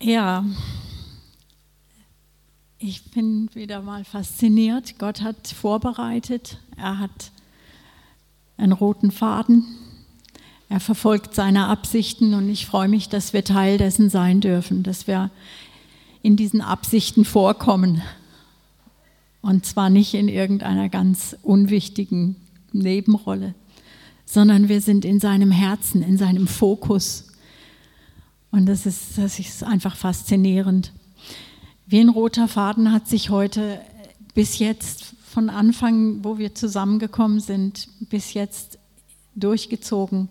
Ja, ich bin wieder mal fasziniert. Gott hat vorbereitet, er hat einen roten Faden, er verfolgt seine Absichten und ich freue mich, dass wir Teil dessen sein dürfen, dass wir in diesen Absichten vorkommen. Und zwar nicht in irgendeiner ganz unwichtigen Nebenrolle, sondern wir sind in seinem Herzen, in seinem Fokus. Und das ist, das ist einfach faszinierend. Wie ein roter Faden hat sich heute bis jetzt, von Anfang, wo wir zusammengekommen sind, bis jetzt durchgezogen,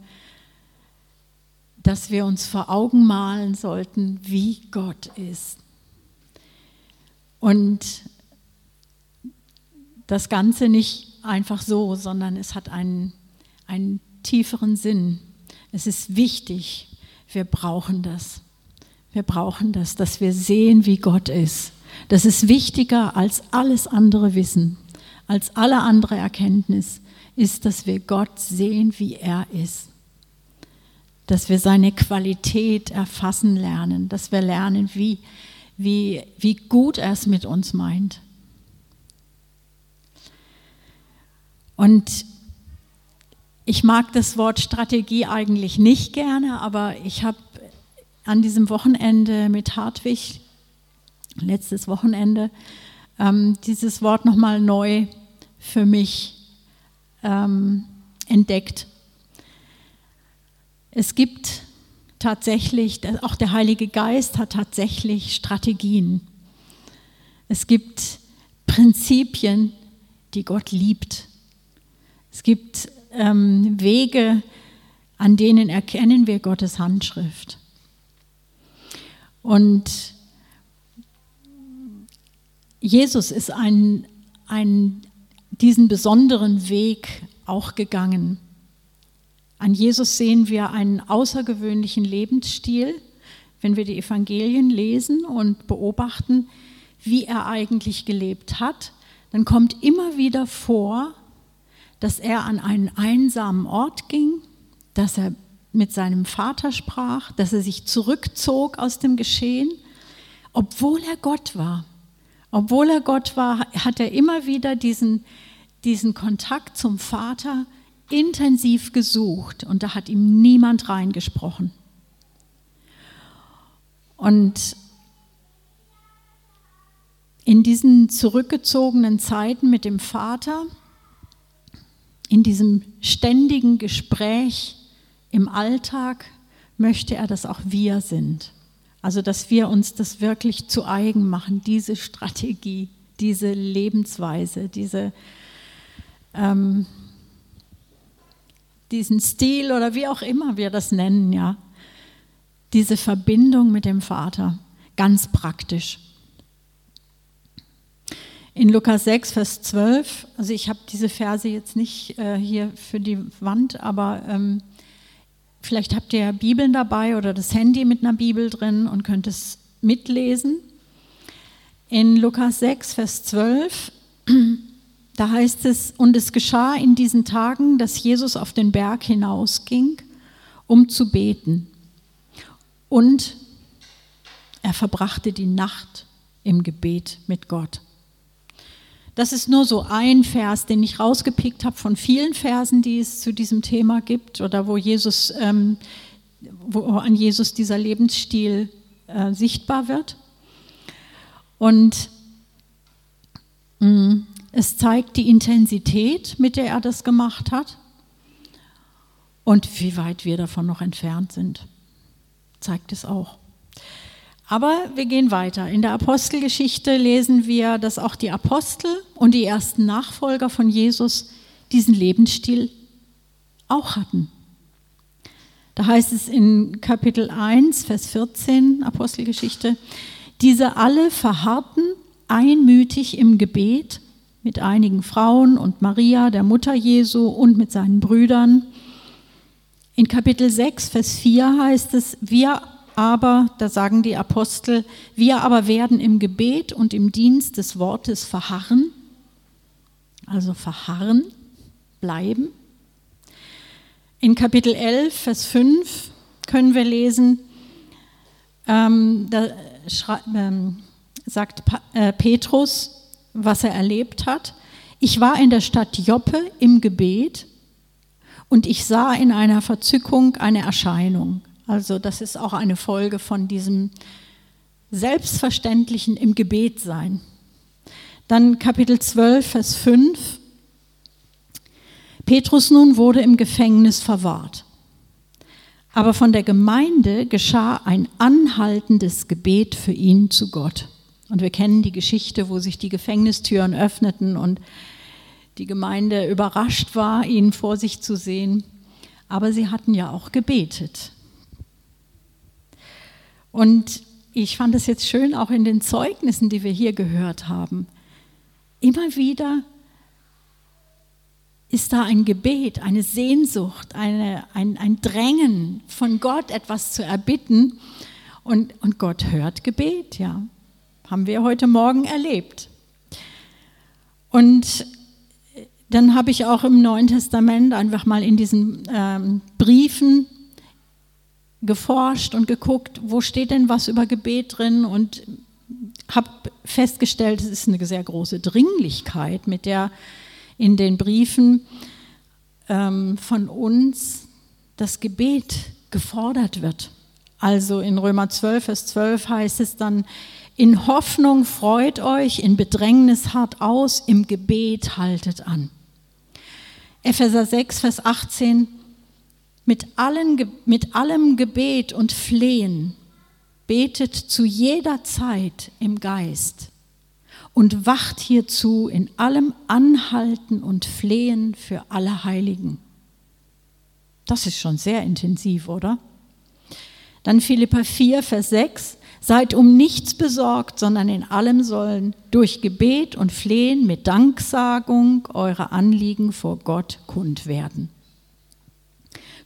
dass wir uns vor Augen malen sollten, wie Gott ist. Und das Ganze nicht einfach so, sondern es hat einen, einen tieferen Sinn. Es ist wichtig, wir brauchen das. Wir brauchen das, dass wir sehen, wie Gott ist. Das ist wichtiger als alles andere Wissen, als alle andere Erkenntnis, ist, dass wir Gott sehen, wie er ist. Dass wir seine Qualität erfassen lernen, dass wir lernen, wie, wie, wie gut er es mit uns meint. Und ich mag das Wort Strategie eigentlich nicht gerne, aber ich habe an diesem Wochenende mit Hartwig, letztes Wochenende, ähm, dieses Wort nochmal neu für mich ähm, entdeckt. Es gibt tatsächlich, auch der Heilige Geist hat tatsächlich Strategien. Es gibt Prinzipien, die Gott liebt. Es gibt ähm, Wege, an denen erkennen wir Gottes Handschrift. Und Jesus ist ein, ein, diesen besonderen Weg auch gegangen. An Jesus sehen wir einen außergewöhnlichen Lebensstil, wenn wir die Evangelien lesen und beobachten, wie er eigentlich gelebt hat, dann kommt immer wieder vor, dass er an einen einsamen Ort ging, dass er mit seinem Vater sprach, dass er sich zurückzog aus dem Geschehen, obwohl er Gott war. Obwohl er Gott war, hat er immer wieder diesen, diesen Kontakt zum Vater intensiv gesucht und da hat ihm niemand reingesprochen. Und in diesen zurückgezogenen Zeiten mit dem Vater in diesem ständigen Gespräch im Alltag möchte er, dass auch wir sind. Also, dass wir uns das wirklich zu eigen machen, diese Strategie, diese Lebensweise, diese, ähm, diesen Stil oder wie auch immer wir das nennen, ja. Diese Verbindung mit dem Vater, ganz praktisch in Lukas 6, Vers 12, also ich habe diese Verse jetzt nicht äh, hier für die Wand, aber ähm, vielleicht habt ihr ja Bibeln dabei oder das Handy mit einer Bibel drin und könnt es mitlesen. In Lukas 6, Vers 12, da heißt es, und es geschah in diesen Tagen, dass Jesus auf den Berg hinausging, um zu beten. Und er verbrachte die Nacht im Gebet mit Gott. Das ist nur so ein Vers, den ich rausgepickt habe von vielen Versen, die es zu diesem Thema gibt oder wo Jesus, ähm, wo an Jesus dieser Lebensstil äh, sichtbar wird. Und mh, mm, es zeigt die Intensität, mit der er das gemacht hat und wie weit wir davon noch entfernt sind, zeigt es auch. Aber wir gehen weiter. In der Apostelgeschichte lesen wir, dass auch die Apostel und die ersten Nachfolger von Jesus diesen Lebensstil auch hatten. Da heißt es in Kapitel 1, Vers 14, Apostelgeschichte, diese alle verharrten einmütig im Gebet mit einigen Frauen und Maria, der Mutter Jesu und mit seinen Brüdern. In Kapitel 6, Vers 4 heißt es, wir aber, da sagen die Apostel, wir aber werden im Gebet und im Dienst des Wortes verharren, also verharren, bleiben. In Kapitel 11, Vers 5 können wir lesen, ähm, da ähm, sagt pa äh, Petrus, was er erlebt hat. Ich war in der Stadt Joppe im Gebet und ich sah in einer Verzückung eine Erscheinung. Also das ist auch eine Folge von diesem selbstverständlichen im Gebet sein. Dann Kapitel 12, Vers 5. Petrus nun wurde im Gefängnis verwahrt. Aber von der Gemeinde geschah ein anhaltendes Gebet für ihn zu Gott. Und wir kennen die Geschichte, wo sich die Gefängnistüren öffneten und die Gemeinde überrascht war, ihn vor sich zu sehen. Aber sie hatten ja auch gebetet. Und ich fand es jetzt schön, auch in den Zeugnissen, die wir hier gehört haben. Immer wieder ist da ein Gebet, eine Sehnsucht, eine, ein, ein Drängen von Gott, etwas zu erbitten. Und, und Gott hört Gebet, ja. Haben wir heute Morgen erlebt. Und dann habe ich auch im Neuen Testament einfach mal in diesen ähm, Briefen geforscht und geguckt, wo steht denn was über Gebet drin und habe festgestellt, es ist eine sehr große Dringlichkeit, mit der in den Briefen ähm, von uns das Gebet gefordert wird. Also in Römer 12, Vers 12 heißt es dann, in Hoffnung freut euch, in Bedrängnis hart aus, im Gebet haltet an. Epheser 6, Vers 18, mit, allen, mit allem Gebet und Flehen betet zu jeder Zeit im Geist und wacht hierzu in allem Anhalten und Flehen für alle Heiligen. Das ist schon sehr intensiv, oder? Dann Philippa 4, Vers 6. Seid um nichts besorgt, sondern in allem sollen durch Gebet und Flehen mit Danksagung eure Anliegen vor Gott kund werden.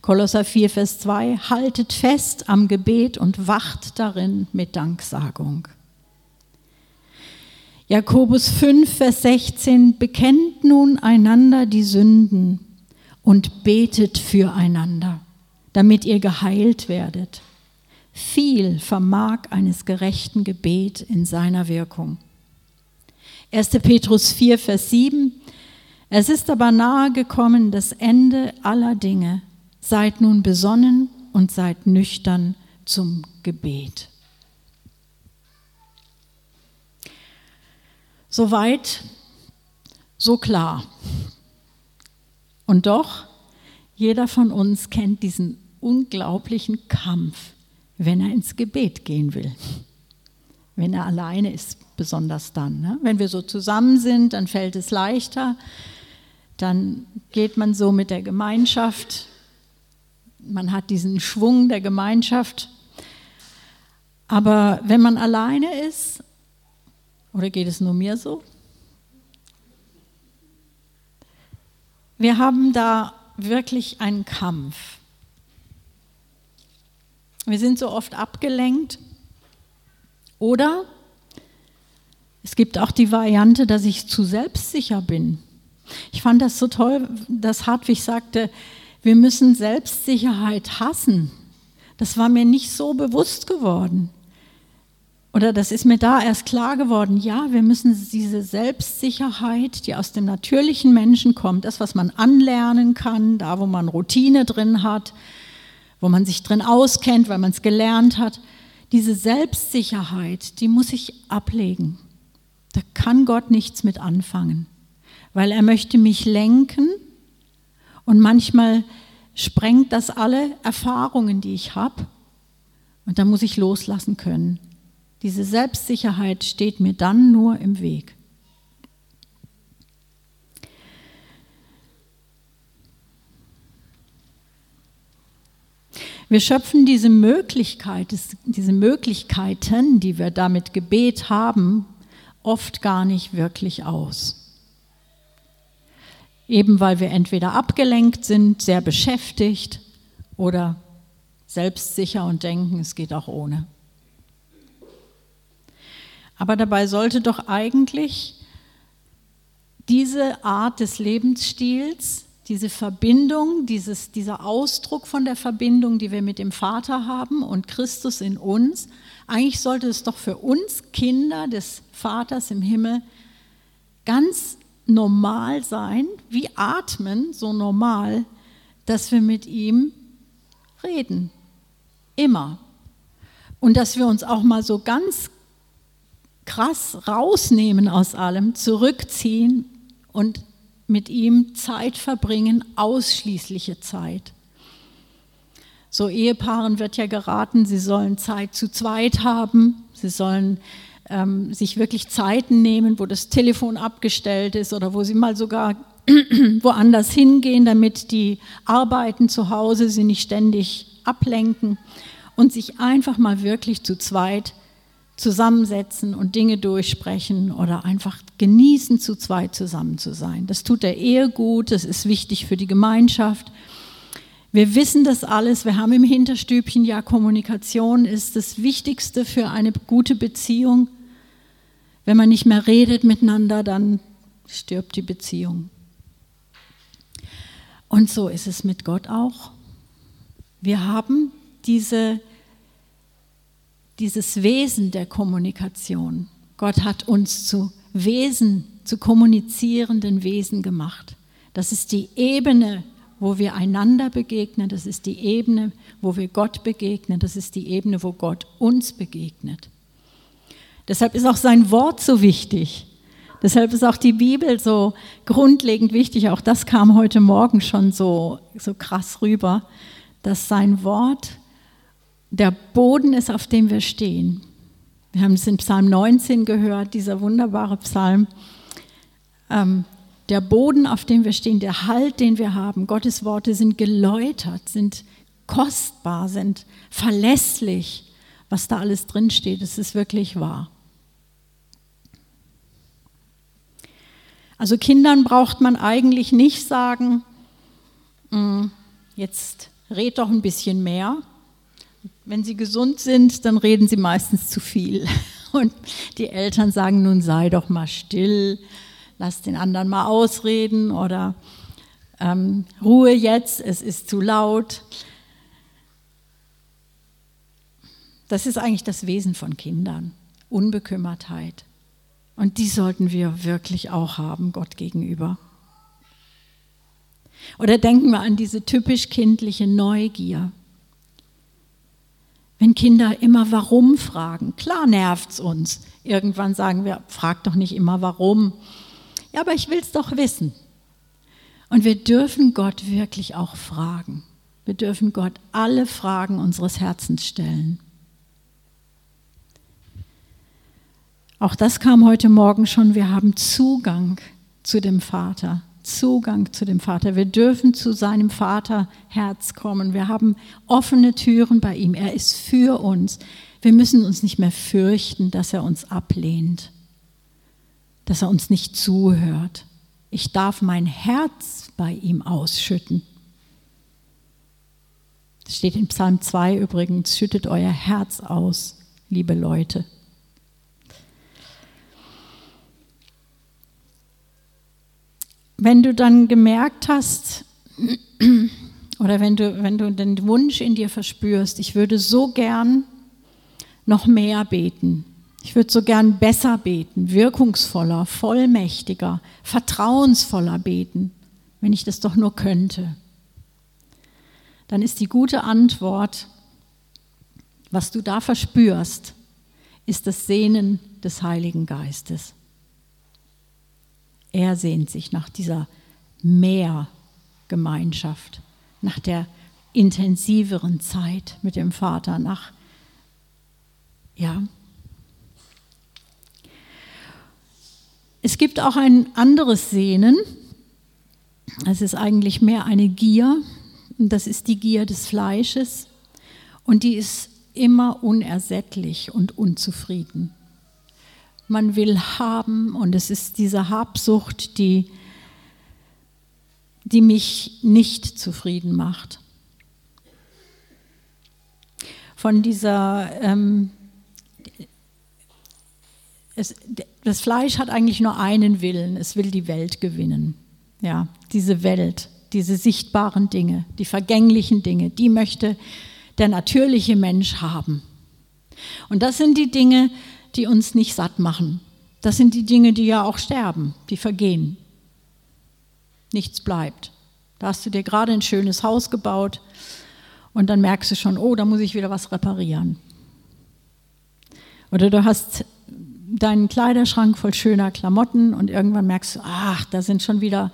Kolosser 4, Vers 2, haltet fest am Gebet und wacht darin mit Danksagung. Jakobus 5, Vers 16, bekennt nun einander die Sünden und betet füreinander, damit ihr geheilt werdet. Viel vermag eines gerechten Gebet in seiner Wirkung. 1. Petrus 4, Vers 7. Es ist aber nahe gekommen das Ende aller Dinge. Seid nun besonnen und seid nüchtern zum Gebet. Soweit, so klar. Und doch, jeder von uns kennt diesen unglaublichen Kampf wenn er ins Gebet gehen will. Wenn er alleine ist, besonders dann. Ne? Wenn wir so zusammen sind, dann fällt es leichter. Dann geht man so mit der Gemeinschaft. Man hat diesen Schwung der Gemeinschaft. Aber wenn man alleine ist, oder geht es nur mir so? Wir haben da wirklich einen Kampf. Wir sind so oft abgelenkt. Oder es gibt auch die Variante, dass ich zu selbstsicher bin. Ich fand das so toll, dass Hartwig sagte, wir müssen Selbstsicherheit hassen. Das war mir nicht so bewusst geworden. Oder das ist mir da erst klar geworden. Ja, wir müssen diese Selbstsicherheit, die aus dem natürlichen Menschen kommt, das, was man anlernen kann, da, wo man Routine drin hat, wo man sich drin auskennt, weil man es gelernt hat. Diese Selbstsicherheit, die muss ich ablegen. Da kann Gott nichts mit anfangen, weil er möchte mich lenken und manchmal sprengt das alle Erfahrungen, die ich habe und da muss ich loslassen können. Diese Selbstsicherheit steht mir dann nur im Weg. Wir schöpfen diese Möglichkeit, diese Möglichkeiten, die wir damit Gebet haben, oft gar nicht wirklich aus. Eben weil wir entweder abgelenkt sind, sehr beschäftigt oder selbstsicher und denken, es geht auch ohne. Aber dabei sollte doch eigentlich diese Art des Lebensstils, diese Verbindung, dieses, dieser Ausdruck von der Verbindung, die wir mit dem Vater haben und Christus in uns, eigentlich sollte es doch für uns Kinder des Vaters im Himmel ganz normal sein, wie atmen, so normal, dass wir mit ihm reden. Immer. Und dass wir uns auch mal so ganz krass rausnehmen aus allem, zurückziehen und mit ihm Zeit verbringen, ausschließliche Zeit. So Ehepaaren wird ja geraten, sie sollen Zeit zu zweit haben, sie sollen ähm, sich wirklich Zeiten nehmen, wo das Telefon abgestellt ist oder wo sie mal sogar woanders hingehen, damit die Arbeiten zu Hause sie nicht ständig ablenken und sich einfach mal wirklich zu zweit zusammensetzen und Dinge durchsprechen oder einfach genießen, zu zweit zusammen zu sein. Das tut der Ehe gut, das ist wichtig für die Gemeinschaft. Wir wissen das alles, wir haben im Hinterstübchen ja Kommunikation ist das Wichtigste für eine gute Beziehung. Wenn man nicht mehr redet miteinander, dann stirbt die Beziehung. Und so ist es mit Gott auch. Wir haben diese dieses Wesen der Kommunikation. Gott hat uns zu Wesen, zu kommunizierenden Wesen gemacht. Das ist die Ebene, wo wir einander begegnen. Das ist die Ebene, wo wir Gott begegnen. Das ist die Ebene, wo Gott uns begegnet. Deshalb ist auch sein Wort so wichtig. Deshalb ist auch die Bibel so grundlegend wichtig. Auch das kam heute Morgen schon so, so krass rüber, dass sein Wort der Boden ist, auf dem wir stehen. Wir haben es in Psalm 19 gehört, dieser wunderbare Psalm. Ähm, der Boden, auf dem wir stehen, der Halt, den wir haben, Gottes Worte sind geläutert, sind kostbar, sind verlässlich. Was da alles drinsteht, es ist wirklich wahr. Also Kindern braucht man eigentlich nicht sagen, mm, jetzt red doch ein bisschen mehr, wenn sie gesund sind, dann reden sie meistens zu viel. Und die Eltern sagen, nun sei doch mal still, lass den anderen mal ausreden oder ähm, Ruhe jetzt, es ist zu laut. Das ist eigentlich das Wesen von Kindern, Unbekümmertheit. Und die sollten wir wirklich auch haben, Gott gegenüber. Oder denken wir an diese typisch kindliche Neugier. Wenn Kinder immer warum fragen, klar nervt es uns. Irgendwann sagen wir, frag doch nicht immer warum. Ja, aber ich will es doch wissen. Und wir dürfen Gott wirklich auch fragen. Wir dürfen Gott alle Fragen unseres Herzens stellen. Auch das kam heute Morgen schon. Wir haben Zugang zu dem Vater. Zugang zu dem Vater. Wir dürfen zu seinem Vaterherz kommen. Wir haben offene Türen bei ihm. Er ist für uns. Wir müssen uns nicht mehr fürchten, dass er uns ablehnt, dass er uns nicht zuhört. Ich darf mein Herz bei ihm ausschütten. Das steht in Psalm 2 übrigens, schüttet euer Herz aus, liebe Leute. wenn du dann gemerkt hast, oder wenn du, wenn du den Wunsch in dir verspürst, ich würde so gern noch mehr beten. Ich würde so gern besser beten, wirkungsvoller, vollmächtiger, vertrauensvoller beten, wenn ich das doch nur könnte. Dann ist die gute Antwort, was du da verspürst, ist das Sehnen des Heiligen Geistes. Er sehnt sich nach dieser Mehrgemeinschaft, nach der intensiveren Zeit mit dem Vater, nach, ja. Es gibt auch ein anderes Sehnen. Es ist eigentlich mehr eine Gier. Und das ist die Gier des Fleisches. Und die ist immer unersättlich und unzufrieden man will haben und es ist diese Habsucht, die, die mich nicht zufrieden macht. Von dieser, ähm, es, das Fleisch hat eigentlich nur einen Willen, es will die Welt gewinnen. Ja, diese Welt, diese sichtbaren Dinge, die vergänglichen Dinge, die möchte der natürliche Mensch haben. Und das sind die Dinge, die uns nicht satt machen. Das sind die Dinge, die ja auch sterben, die vergehen. Nichts bleibt. Da hast du dir gerade ein schönes Haus gebaut und dann merkst du schon, oh, da muss ich wieder was reparieren. Oder du hast deinen Kleiderschrank voll schöner Klamotten und irgendwann merkst du, ach, da sind schon wieder,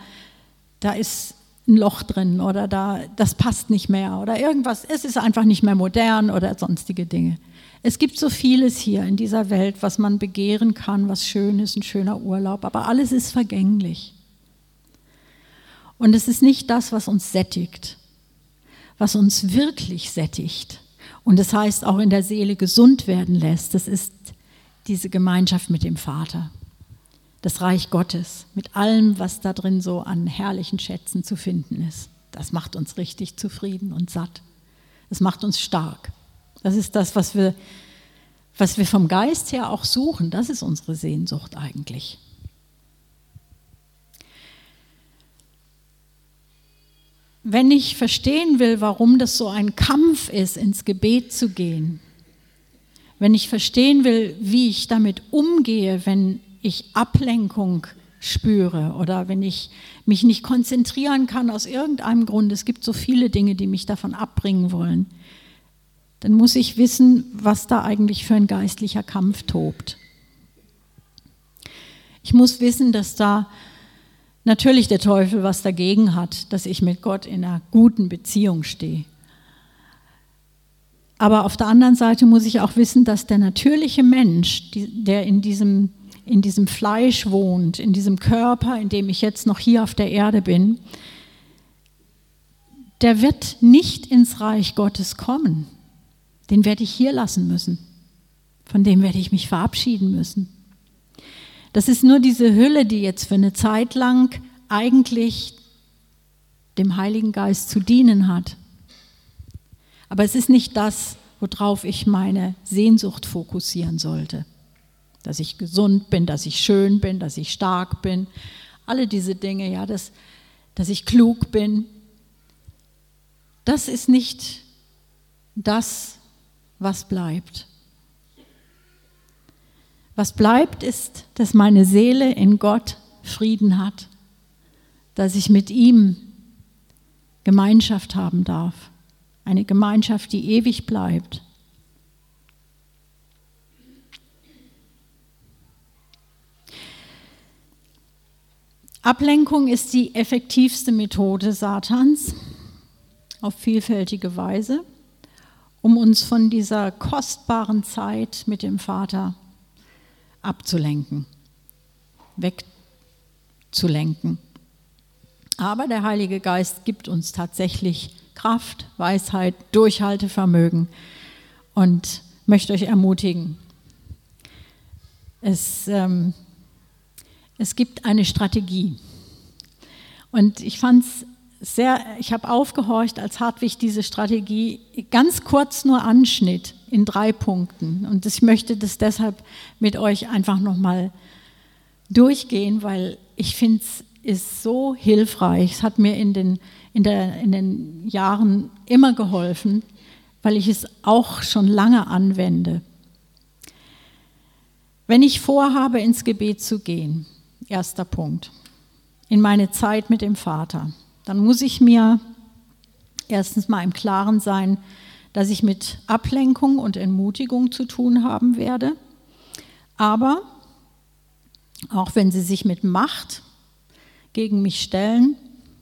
da ist ein Loch drin oder da, das passt nicht mehr oder irgendwas, es ist einfach nicht mehr modern oder sonstige Dinge. Es gibt so vieles hier in dieser Welt, was man begehren kann, was schön ist, ein schöner Urlaub, aber alles ist vergänglich. Und es ist nicht das, was uns sättigt, was uns wirklich sättigt. Und das heißt auch in der Seele gesund werden lässt. Das ist diese Gemeinschaft mit dem Vater, das Reich Gottes, mit allem, was da drin so an herrlichen Schätzen zu finden ist. Das macht uns richtig zufrieden und satt. Das macht uns stark. Das ist das, was wir, was wir vom Geist her auch suchen. Das ist unsere Sehnsucht eigentlich. Wenn ich verstehen will, warum das so ein Kampf ist, ins Gebet zu gehen, wenn ich verstehen will, wie ich damit umgehe, wenn ich Ablenkung spüre oder wenn ich mich nicht konzentrieren kann aus irgendeinem Grund, es gibt so viele Dinge, die mich davon abbringen wollen, dann muss ich wissen, was da eigentlich für ein geistlicher Kampf tobt. Ich muss wissen, dass da natürlich der Teufel was dagegen hat, dass ich mit Gott in einer guten Beziehung stehe. Aber auf der anderen Seite muss ich auch wissen, dass der natürliche Mensch, der in diesem, in diesem Fleisch wohnt, in diesem Körper, in dem ich jetzt noch hier auf der Erde bin, der wird nicht ins Reich Gottes kommen. Den werde ich hier lassen müssen. Von dem werde ich mich verabschieden müssen. Das ist nur diese Hülle, die jetzt für eine Zeit lang eigentlich dem Heiligen Geist zu dienen hat. Aber es ist nicht das, worauf ich meine Sehnsucht fokussieren sollte. Dass ich gesund bin, dass ich schön bin, dass ich stark bin. Alle diese Dinge, ja, dass, dass ich klug bin. Das ist nicht das, was bleibt. Was bleibt, ist, dass meine Seele in Gott Frieden hat, dass ich mit ihm Gemeinschaft haben darf eine Gemeinschaft, die ewig bleibt. Ablenkung ist die effektivste Methode Satans auf vielfältige Weise, um uns von dieser kostbaren Zeit mit dem Vater abzulenken, wegzulenken. Aber der Heilige Geist gibt uns tatsächlich Kraft, Weisheit, Durchhaltevermögen und möchte euch ermutigen. Es, ähm, es gibt eine Strategie. Und ich fand es sehr, ich habe aufgehorcht, als Hartwig diese Strategie ganz kurz nur anschnitt in drei Punkten. Und ich möchte das deshalb mit euch einfach nochmal durchgehen, weil ich finde es ist so hilfreich. Es hat mir in den in, der, in den Jahren immer geholfen, weil ich es auch schon lange anwende. Wenn ich vorhabe, ins Gebet zu gehen, erster Punkt, in meine Zeit mit dem Vater, dann muss ich mir erstens mal im Klaren sein, dass ich mit Ablenkung und Entmutigung zu tun haben werde. Aber auch wenn sie sich mit Macht gegen mich stellen,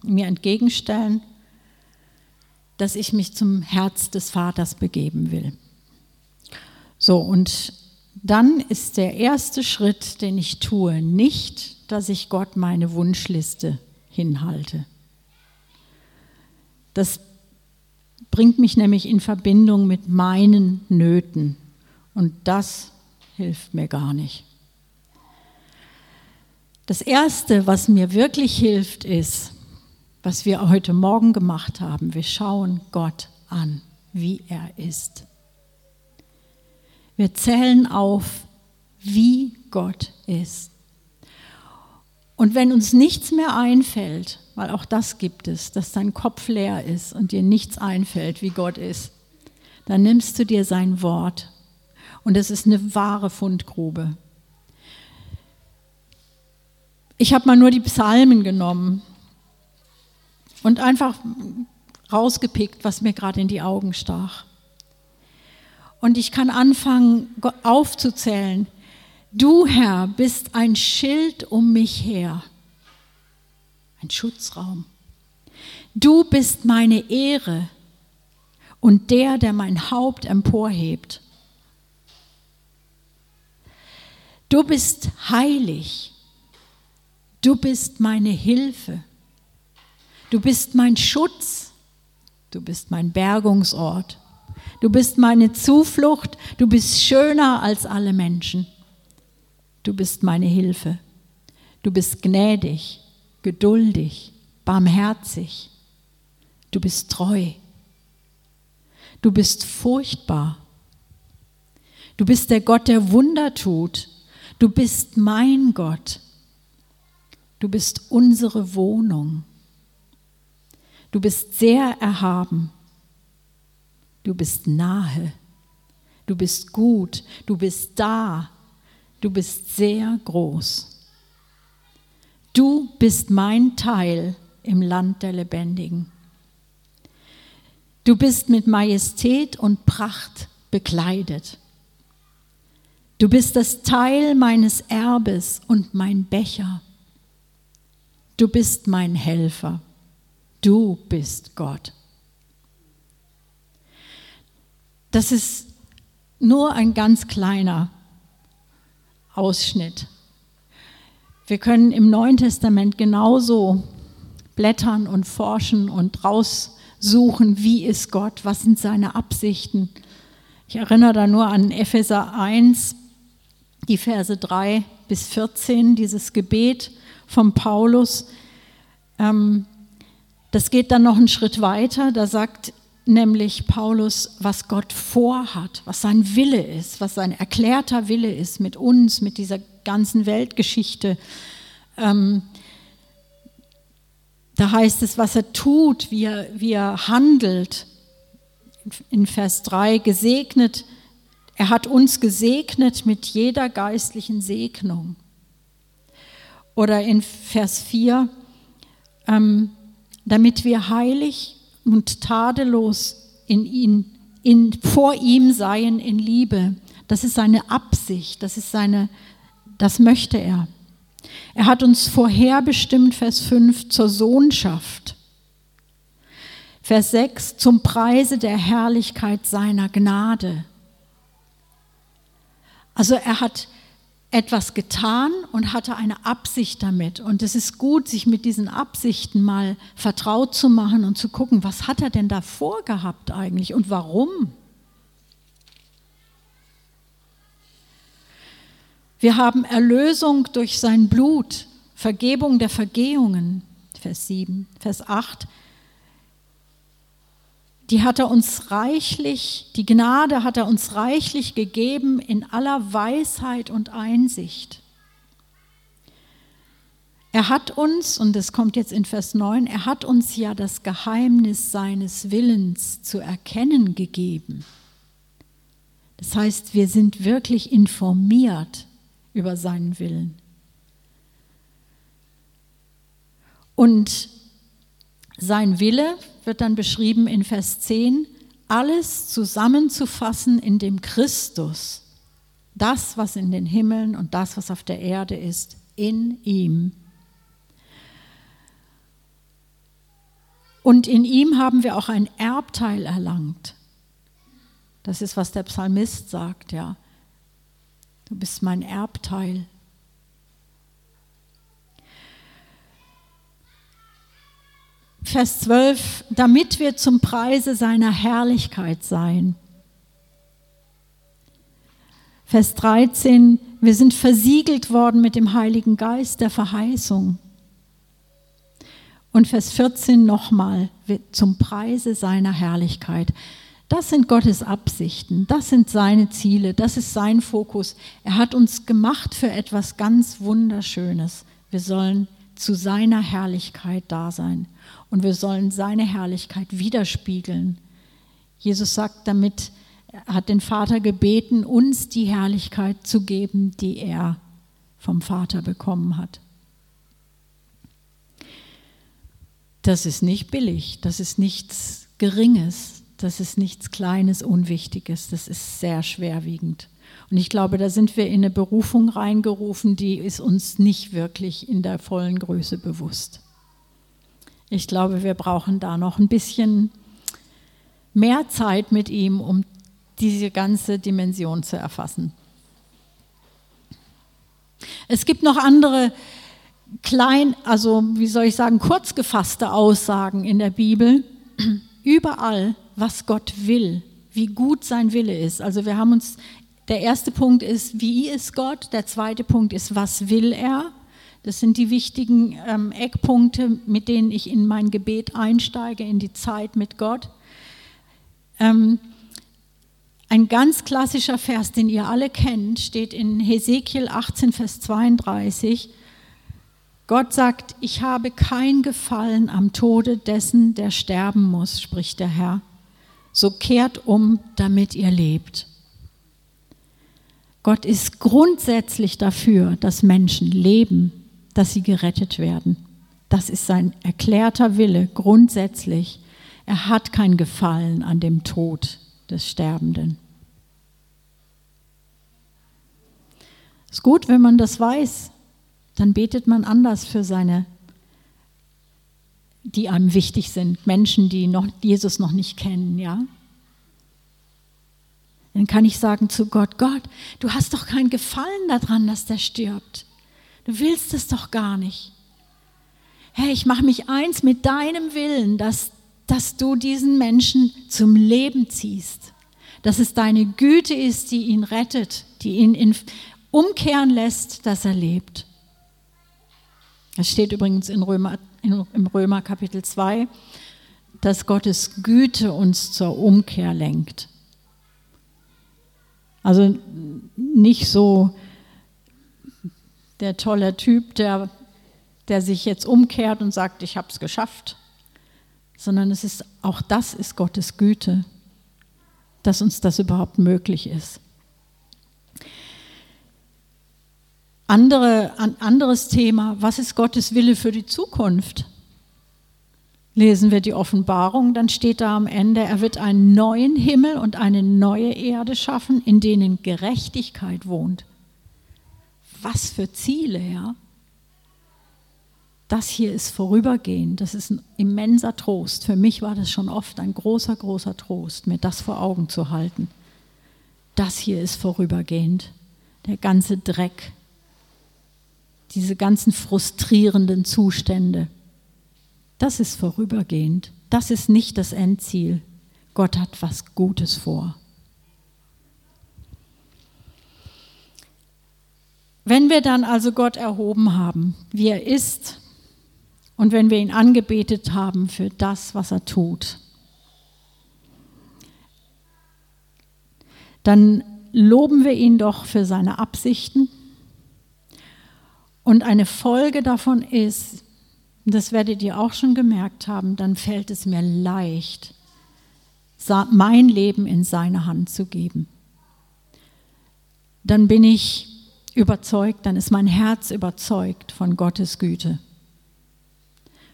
mir entgegenstellen, dass ich mich zum Herz des Vaters begeben will. So, und dann ist der erste Schritt, den ich tue, nicht, dass ich Gott meine Wunschliste hinhalte. Das bringt mich nämlich in Verbindung mit meinen Nöten und das hilft mir gar nicht. Das Erste, was mir wirklich hilft, ist, was wir heute Morgen gemacht haben. Wir schauen Gott an, wie er ist. Wir zählen auf, wie Gott ist. Und wenn uns nichts mehr einfällt, weil auch das gibt es, dass dein Kopf leer ist und dir nichts einfällt, wie Gott ist, dann nimmst du dir sein Wort. Und es ist eine wahre Fundgrube. Ich habe mal nur die Psalmen genommen und einfach rausgepickt, was mir gerade in die Augen stach. Und ich kann anfangen aufzuzählen, Du, Herr, bist ein Schild um mich her, ein Schutzraum. Du bist meine Ehre und der, der mein Haupt emporhebt. Du bist heilig. Du bist meine Hilfe. Du bist mein Schutz. Du bist mein Bergungsort. Du bist meine Zuflucht. Du bist schöner als alle Menschen du bist meine Hilfe. Du bist gnädig, geduldig, barmherzig. Du bist treu. Du bist furchtbar. Du bist der Gott, der Wunder tut. Du bist mein Gott. Du bist unsere Wohnung. Du bist sehr erhaben. Du bist nahe. Du bist gut. Du bist da du bist sehr groß. Du bist mein Teil im Land der Lebendigen. Du bist mit Majestät und Pracht bekleidet. Du bist das Teil meines Erbes und mein Becher. Du bist mein Helfer. Du bist Gott. Das ist nur ein ganz kleiner Ausschnitt. Wir können im Neuen Testament genauso blättern und forschen und raussuchen, wie ist Gott, was sind seine Absichten. Ich erinnere da nur an Epheser 1, die Verse 3 bis 14, dieses Gebet von Paulus. Ähm, das geht dann noch einen Schritt weiter. Da sagt nämlich Paulus, was Gott vorhat, was sein Wille ist, was sein erklärter Wille ist mit uns, mit dieser ganzen Weltgeschichte. Ähm, da heißt es, was er tut, wie er, wie er handelt. In Vers 3 gesegnet, er hat uns gesegnet mit jeder geistlichen Segnung. Oder in Vers 4, ähm, damit wir heilig und tadellos in ihn, in, vor ihm seien in Liebe. Das ist seine Absicht, das ist seine, das möchte er. Er hat uns vorherbestimmt, Vers 5, zur Sohnschaft. Vers 6, zum Preise der Herrlichkeit seiner Gnade. Also er hat etwas getan und hatte eine Absicht damit. Und es ist gut, sich mit diesen Absichten mal vertraut zu machen und zu gucken, was hat er denn da vorgehabt eigentlich und warum? Wir haben Erlösung durch sein Blut, Vergebung der Vergehungen, Vers 7, Vers 8 die hat er uns reichlich, die Gnade hat er uns reichlich gegeben in aller Weisheit und Einsicht. Er hat uns, und das kommt jetzt in Vers 9, er hat uns ja das Geheimnis seines Willens zu erkennen gegeben. Das heißt, wir sind wirklich informiert über seinen Willen. Und sein Wille wird dann beschrieben in Vers 10, alles zusammenzufassen in dem Christus, das, was in den Himmeln und das, was auf der Erde ist, in ihm. Und in ihm haben wir auch ein Erbteil erlangt. Das ist, was der Psalmist sagt, ja. Du bist mein Erbteil. Vers 12, damit wir zum Preise seiner Herrlichkeit seien. Vers 13, wir sind versiegelt worden mit dem Heiligen Geist der Verheißung. Und Vers 14 nochmal, zum Preise seiner Herrlichkeit. Das sind Gottes Absichten, das sind seine Ziele, das ist sein Fokus. Er hat uns gemacht für etwas ganz Wunderschönes, Wir sollen zu seiner Herrlichkeit da sein und wir sollen seine Herrlichkeit widerspiegeln. Jesus sagt damit, er hat den Vater gebeten, uns die Herrlichkeit zu geben, die er vom Vater bekommen hat. Das ist nicht billig, das ist nichts Geringes, das ist nichts Kleines, Unwichtiges, das ist sehr schwerwiegend. Und ich glaube, da sind wir in eine Berufung reingerufen, die ist uns nicht wirklich in der vollen Größe bewusst. Ich glaube, wir brauchen da noch ein bisschen mehr Zeit mit ihm, um diese ganze Dimension zu erfassen. Es gibt noch andere klein, also wie soll ich sagen, kurz gefasste Aussagen in der Bibel. Überall, was Gott will, wie gut sein Wille ist. Also wir haben uns der erste Punkt ist, wie ist Gott? Der zweite Punkt ist, was will er? Das sind die wichtigen ähm, Eckpunkte, mit denen ich in mein Gebet einsteige, in die Zeit mit Gott. Ähm, ein ganz klassischer Vers, den ihr alle kennt, steht in Hesekiel 18, Vers 32. Gott sagt, ich habe kein Gefallen am Tode dessen, der sterben muss, spricht der Herr. So kehrt um, damit ihr lebt. Gott ist grundsätzlich dafür, dass Menschen leben, dass sie gerettet werden. Das ist sein erklärter Wille grundsätzlich. Er hat kein Gefallen an dem Tod des Sterbenden. Ist gut, wenn man das weiß, dann betet man anders für seine, die einem wichtig sind, Menschen, die noch Jesus noch nicht kennen, ja. Dann kann ich sagen zu Gott, Gott, du hast doch keinen Gefallen daran, dass der stirbt. Du willst es doch gar nicht. Hey, ich mache mich eins mit deinem Willen, dass, dass du diesen Menschen zum Leben ziehst. Dass es deine Güte ist, die ihn rettet, die ihn in, umkehren lässt, dass er lebt. Das steht übrigens in Römer, in, im Römer Kapitel 2, dass Gottes Güte uns zur Umkehr lenkt. Also nicht so der tolle Typ, der, der sich jetzt umkehrt und sagt, ich habe es geschafft, sondern es ist auch das ist Gottes Güte, dass uns das überhaupt möglich ist. Andere, ein anderes Thema, was ist Gottes Wille für die Zukunft? lesen wir die Offenbarung, dann steht da am Ende, er wird einen neuen Himmel und eine neue Erde schaffen, in denen Gerechtigkeit wohnt. Was für Ziele, ja? Das hier ist vorübergehend, das ist ein immenser Trost. Für mich war das schon oft ein großer, großer Trost, mir das vor Augen zu halten. Das hier ist vorübergehend. Der ganze Dreck, diese ganzen frustrierenden Zustände, das ist vorübergehend. Das ist nicht das Endziel. Gott hat was Gutes vor. Wenn wir dann also Gott erhoben haben, wie er ist, und wenn wir ihn angebetet haben für das, was er tut, dann loben wir ihn doch für seine Absichten. Und eine Folge davon ist, das werdet ihr auch schon gemerkt haben, dann fällt es mir leicht, mein Leben in seine Hand zu geben. Dann bin ich überzeugt, dann ist mein Herz überzeugt von Gottes Güte,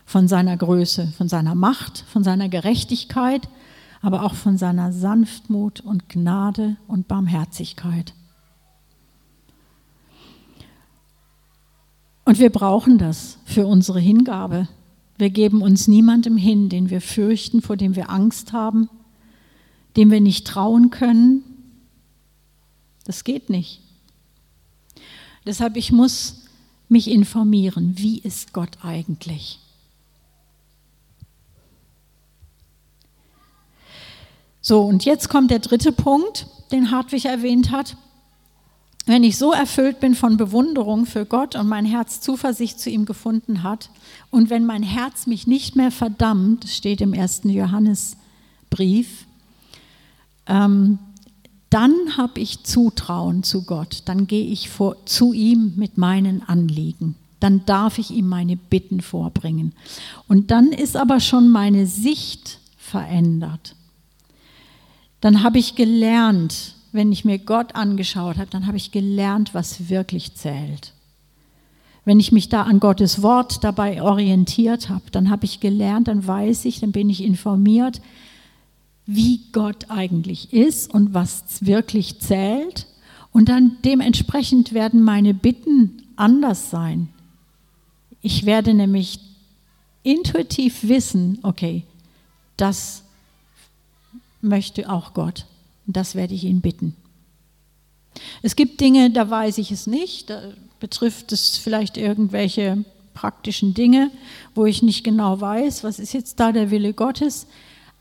von seiner Größe, von seiner Macht, von seiner Gerechtigkeit, aber auch von seiner Sanftmut und Gnade und Barmherzigkeit. Und wir brauchen das für unsere Hingabe. Wir geben uns niemandem hin, den wir fürchten, vor dem wir Angst haben, dem wir nicht trauen können. Das geht nicht. Deshalb, ich muss mich informieren, wie ist Gott eigentlich? So, und jetzt kommt der dritte Punkt, den Hartwig erwähnt hat wenn ich so erfüllt bin von Bewunderung für Gott und mein Herz Zuversicht zu ihm gefunden hat und wenn mein Herz mich nicht mehr verdammt, steht im ersten Johannesbrief, ähm, dann habe ich Zutrauen zu Gott, dann gehe ich vor, zu ihm mit meinen Anliegen. dann darf ich ihm meine Bitten vorbringen. Und dann ist aber schon meine Sicht verändert. Dann habe ich gelernt, wenn ich mir Gott angeschaut habe, dann habe ich gelernt, was wirklich zählt. Wenn ich mich da an Gottes Wort dabei orientiert habe, dann habe ich gelernt, dann weiß ich, dann bin ich informiert, wie Gott eigentlich ist und was wirklich zählt. Und dann dementsprechend werden meine Bitten anders sein. Ich werde nämlich intuitiv wissen, okay, das möchte auch Gott. Das werde ich ihn bitten. Es gibt Dinge, da weiß ich es nicht. Da betrifft es vielleicht irgendwelche praktischen Dinge, wo ich nicht genau weiß, was ist jetzt da der Wille Gottes.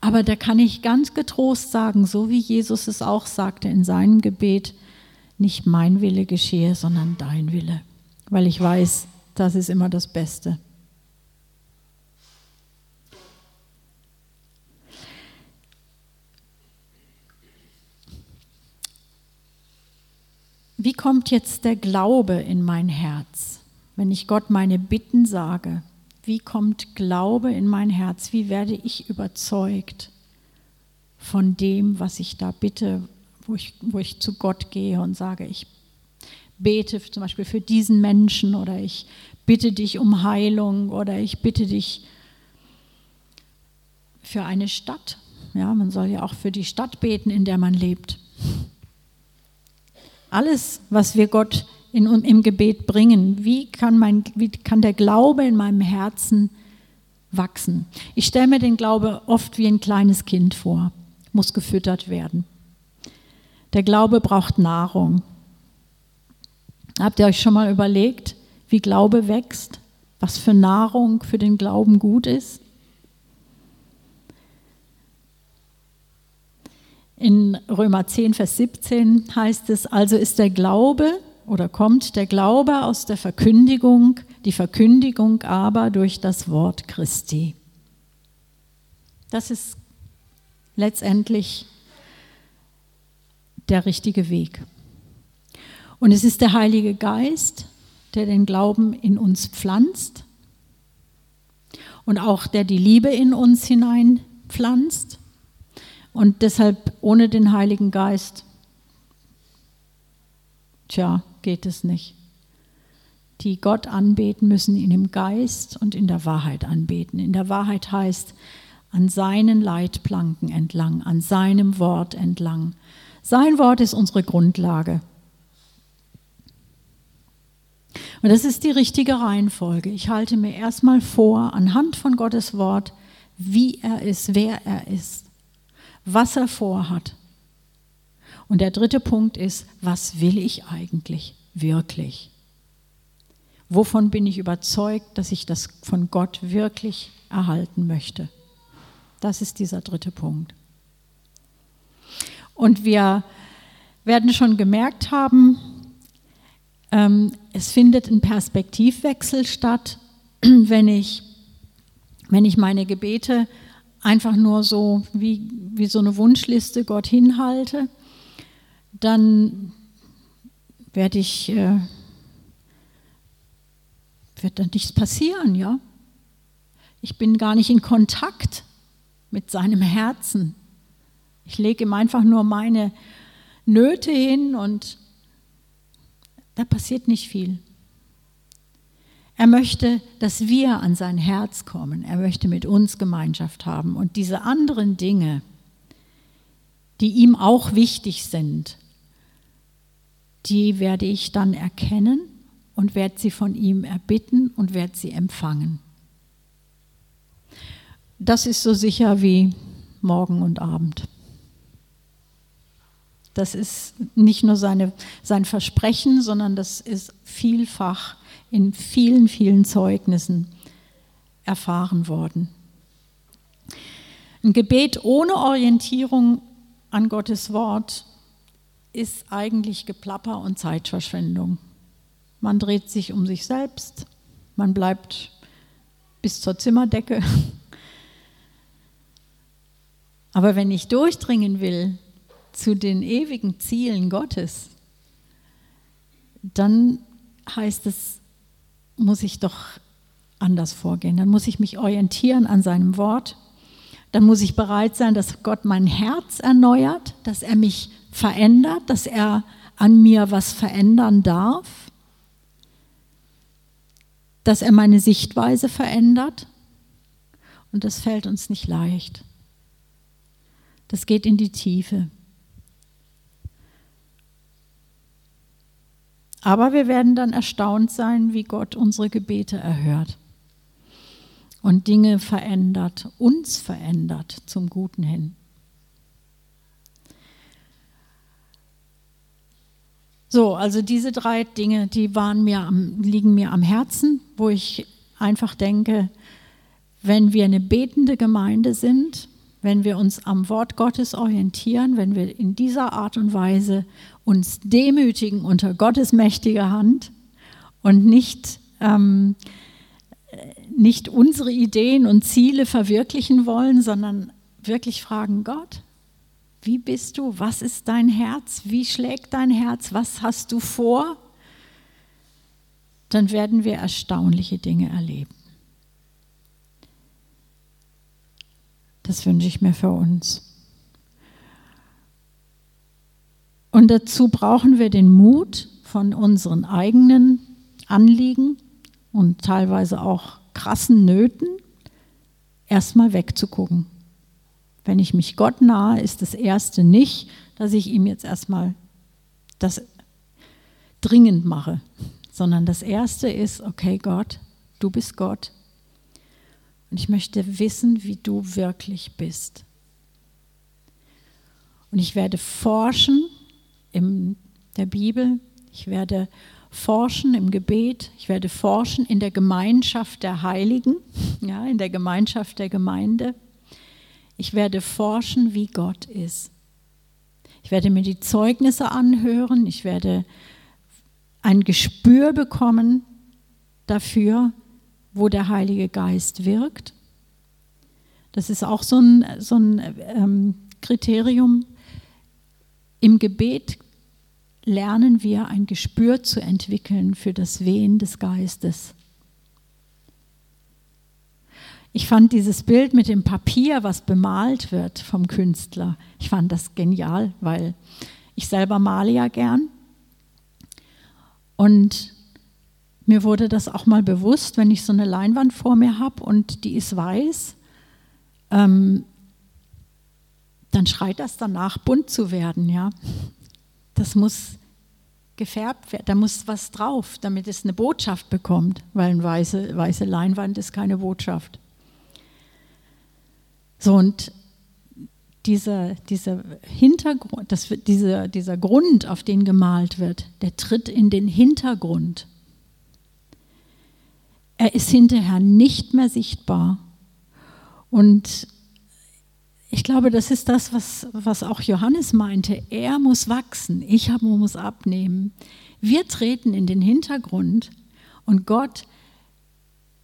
Aber da kann ich ganz getrost sagen, so wie Jesus es auch sagte in seinem Gebet, nicht mein Wille geschehe, sondern dein Wille. Weil ich weiß, das ist immer das Beste. Wie kommt jetzt der Glaube in mein Herz, wenn ich Gott meine Bitten sage? Wie kommt Glaube in mein Herz? Wie werde ich überzeugt von dem, was ich da bitte, wo ich, wo ich zu Gott gehe und sage, ich bete zum Beispiel für diesen Menschen oder ich bitte dich um Heilung oder ich bitte dich für eine Stadt. Ja, man soll ja auch für die Stadt beten, in der man lebt. Alles, was wir Gott in, im Gebet bringen, wie kann, mein, wie kann der Glaube in meinem Herzen wachsen? Ich stelle mir den Glaube oft wie ein kleines Kind vor, muss gefüttert werden. Der Glaube braucht Nahrung. Habt ihr euch schon mal überlegt, wie Glaube wächst? Was für Nahrung für den Glauben gut ist? In Römer 10, Vers 17 heißt es, also ist der Glaube oder kommt der Glaube aus der Verkündigung, die Verkündigung aber durch das Wort Christi. Das ist letztendlich der richtige Weg. Und es ist der Heilige Geist, der den Glauben in uns pflanzt und auch der die Liebe in uns hineinpflanzt. Und deshalb ohne den Heiligen Geist, tja, geht es nicht. Die Gott anbeten müssen ihn im Geist und in der Wahrheit anbeten. In der Wahrheit heißt, an seinen Leitplanken entlang, an seinem Wort entlang. Sein Wort ist unsere Grundlage. Und das ist die richtige Reihenfolge. Ich halte mir erstmal vor, anhand von Gottes Wort, wie er ist, wer er ist was er vorhat. Und der dritte Punkt ist, was will ich eigentlich wirklich? Wovon bin ich überzeugt, dass ich das von Gott wirklich erhalten möchte? Das ist dieser dritte Punkt. Und wir werden schon gemerkt haben, ähm, es findet ein Perspektivwechsel statt, wenn ich, wenn ich meine Gebete einfach nur so wie, wie so eine Wunschliste Gott hinhalte, dann werde ich, äh, wird dann nichts passieren, ja. Ich bin gar nicht in Kontakt mit seinem Herzen. Ich lege ihm einfach nur meine Nöte hin und da passiert nicht viel. Er möchte, dass wir an sein Herz kommen. Er möchte mit uns Gemeinschaft haben. Und diese anderen Dinge, die ihm auch wichtig sind, die werde ich dann erkennen und werde sie von ihm erbitten und werde sie empfangen. Das ist so sicher wie Morgen und Abend. Das ist nicht nur seine, sein Versprechen, sondern das ist vielfach in vielen, vielen Zeugnissen erfahren worden. Ein Gebet ohne Orientierung an Gottes Wort ist eigentlich Geplapper und Zeitverschwendung. Man dreht sich um sich selbst, man bleibt bis zur Zimmerdecke. Aber wenn ich durchdringen will zu den ewigen Zielen Gottes, dann heißt es muss ich doch anders vorgehen. Dann muss ich mich orientieren an seinem Wort. Dann muss ich bereit sein, dass Gott mein Herz erneuert, dass er mich verändert, dass er an mir was verändern darf, dass er meine Sichtweise verändert. Und das fällt uns nicht leicht. Das geht in die Tiefe. Aber wir werden dann erstaunt sein, wie Gott unsere Gebete erhört und Dinge verändert, uns verändert zum Guten hin. So, also diese drei Dinge, die waren mir am, liegen mir am Herzen, wo ich einfach denke, wenn wir eine betende Gemeinde sind, wenn wir uns am Wort Gottes orientieren, wenn wir in dieser Art und Weise uns demütigen unter Gottes mächtiger Hand und nicht, ähm, nicht unsere Ideen und Ziele verwirklichen wollen, sondern wirklich fragen, Gott, wie bist du? Was ist dein Herz? Wie schlägt dein Herz? Was hast du vor? Dann werden wir erstaunliche Dinge erleben. Das wünsche ich mir für uns. Und dazu brauchen wir den Mut von unseren eigenen Anliegen und teilweise auch krassen Nöten, erstmal wegzugucken. Wenn ich mich Gott nahe, ist das Erste nicht, dass ich ihm jetzt erstmal das dringend mache, sondern das Erste ist, okay Gott, du bist Gott und ich möchte wissen, wie du wirklich bist. Und ich werde forschen in der Bibel, ich werde forschen im Gebet, ich werde forschen in der Gemeinschaft der Heiligen, ja, in der Gemeinschaft der Gemeinde. Ich werde forschen, wie Gott ist. Ich werde mir die Zeugnisse anhören, ich werde ein Gespür bekommen dafür, wo der Heilige Geist wirkt. Das ist auch so ein, so ein ähm, Kriterium. Im Gebet lernen wir ein Gespür zu entwickeln für das Wehen des Geistes. Ich fand dieses Bild mit dem Papier, was bemalt wird vom Künstler, ich fand das genial, weil ich selber male ja gern. Und mir wurde das auch mal bewusst, wenn ich so eine Leinwand vor mir habe und die ist weiß, ähm, dann schreit das danach, bunt zu werden. Ja? Das muss gefärbt werden, da muss was drauf, damit es eine Botschaft bekommt, weil eine weiße, weiße Leinwand ist keine Botschaft. So, und dieser, dieser Hintergrund, das, dieser, dieser Grund, auf den gemalt wird, der tritt in den Hintergrund. Er ist hinterher nicht mehr sichtbar. Und ich glaube, das ist das, was, was auch Johannes meinte. Er muss wachsen, ich muss abnehmen. Wir treten in den Hintergrund und Gott,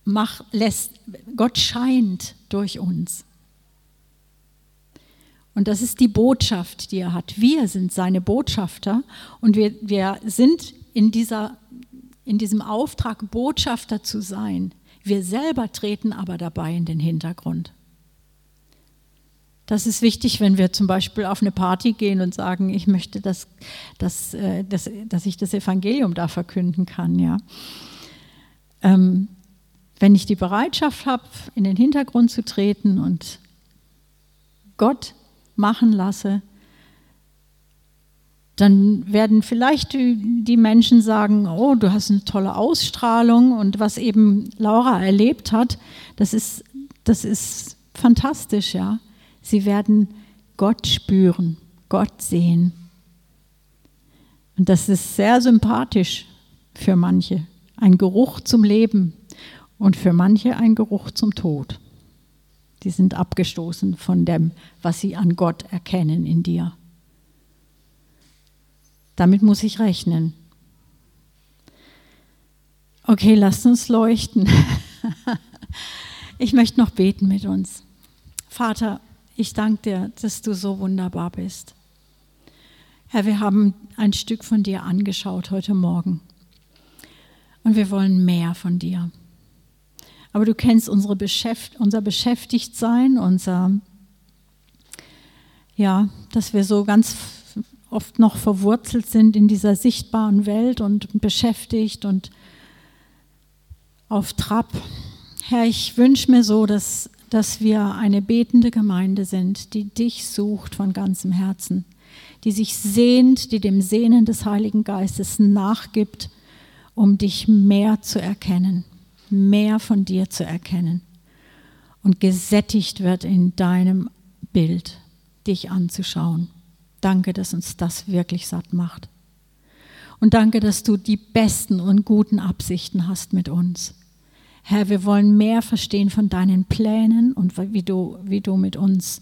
macht, lässt, Gott scheint durch uns. Und das ist die Botschaft, die er hat. Wir sind seine Botschafter und wir, wir sind in, dieser, in diesem Auftrag, Botschafter zu sein. Wir selber treten aber dabei in den Hintergrund. Das ist wichtig, wenn wir zum Beispiel auf eine Party gehen und sagen, ich möchte, dass, dass, äh, dass, dass ich das Evangelium da verkünden kann. Ja. Ähm, wenn ich die Bereitschaft habe, in den Hintergrund zu treten und Gott machen lasse, dann werden vielleicht die, Menschen sagen, oh, du hast eine tolle Ausstrahlung und was eben Laura erlebt hat, das ist, das ist fantastisch, ja. Sie werden Gott spüren, Gott sehen. Und das ist sehr sympathisch für manche. Ein Geruch zum Leben und für manche ein Geruch zum Tod. Die sind abgestoßen von dem, was sie an Gott erkennen in dir. Damit muss ich rechnen. Okay, lasst uns leuchten. Ich möchte noch beten mit uns. Vater, ich danke dir, dass du so wunderbar bist. Herr, wir haben ein Stück von dir angeschaut heute Morgen. Und wir wollen mehr von dir. Aber du kennst unsere Beschäft unser Beschäftigtsein, unser, ja, dass wir so ganz oft noch verwurzelt sind in dieser sichtbaren Welt und beschäftigt und auf Trab. Herr, ich wünsche mir so, dass, dass wir eine betende Gemeinde sind, die dich sucht von ganzem Herzen, die sich sehnt, die dem Sehnen des Heiligen Geistes nachgibt, um dich mehr zu erkennen, mehr von dir zu erkennen und gesättigt wird in deinem Bild, dich anzuschauen. Danke, dass uns das wirklich satt macht. Und danke, dass du die besten und guten Absichten hast mit uns. Herr, wir wollen mehr verstehen von deinen Plänen und wie du, wie du mit uns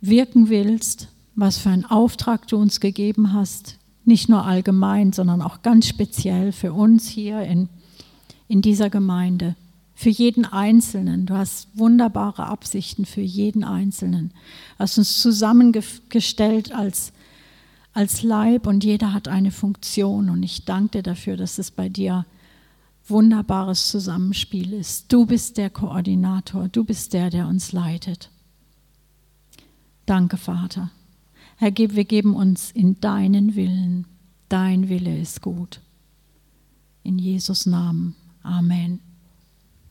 wirken willst, was für einen Auftrag du uns gegeben hast, nicht nur allgemein, sondern auch ganz speziell für uns hier in, in dieser Gemeinde, für jeden Einzelnen. Du hast wunderbare Absichten für jeden Einzelnen. Du hast uns zusammengestellt als, als Leib und jeder hat eine Funktion. Und ich danke dir dafür, dass es bei dir wunderbares Zusammenspiel ist. Du bist der Koordinator, du bist der, der uns leitet. Danke, Vater. Herr, wir geben uns in deinen Willen. Dein Wille ist gut. In Jesus Namen. Amen.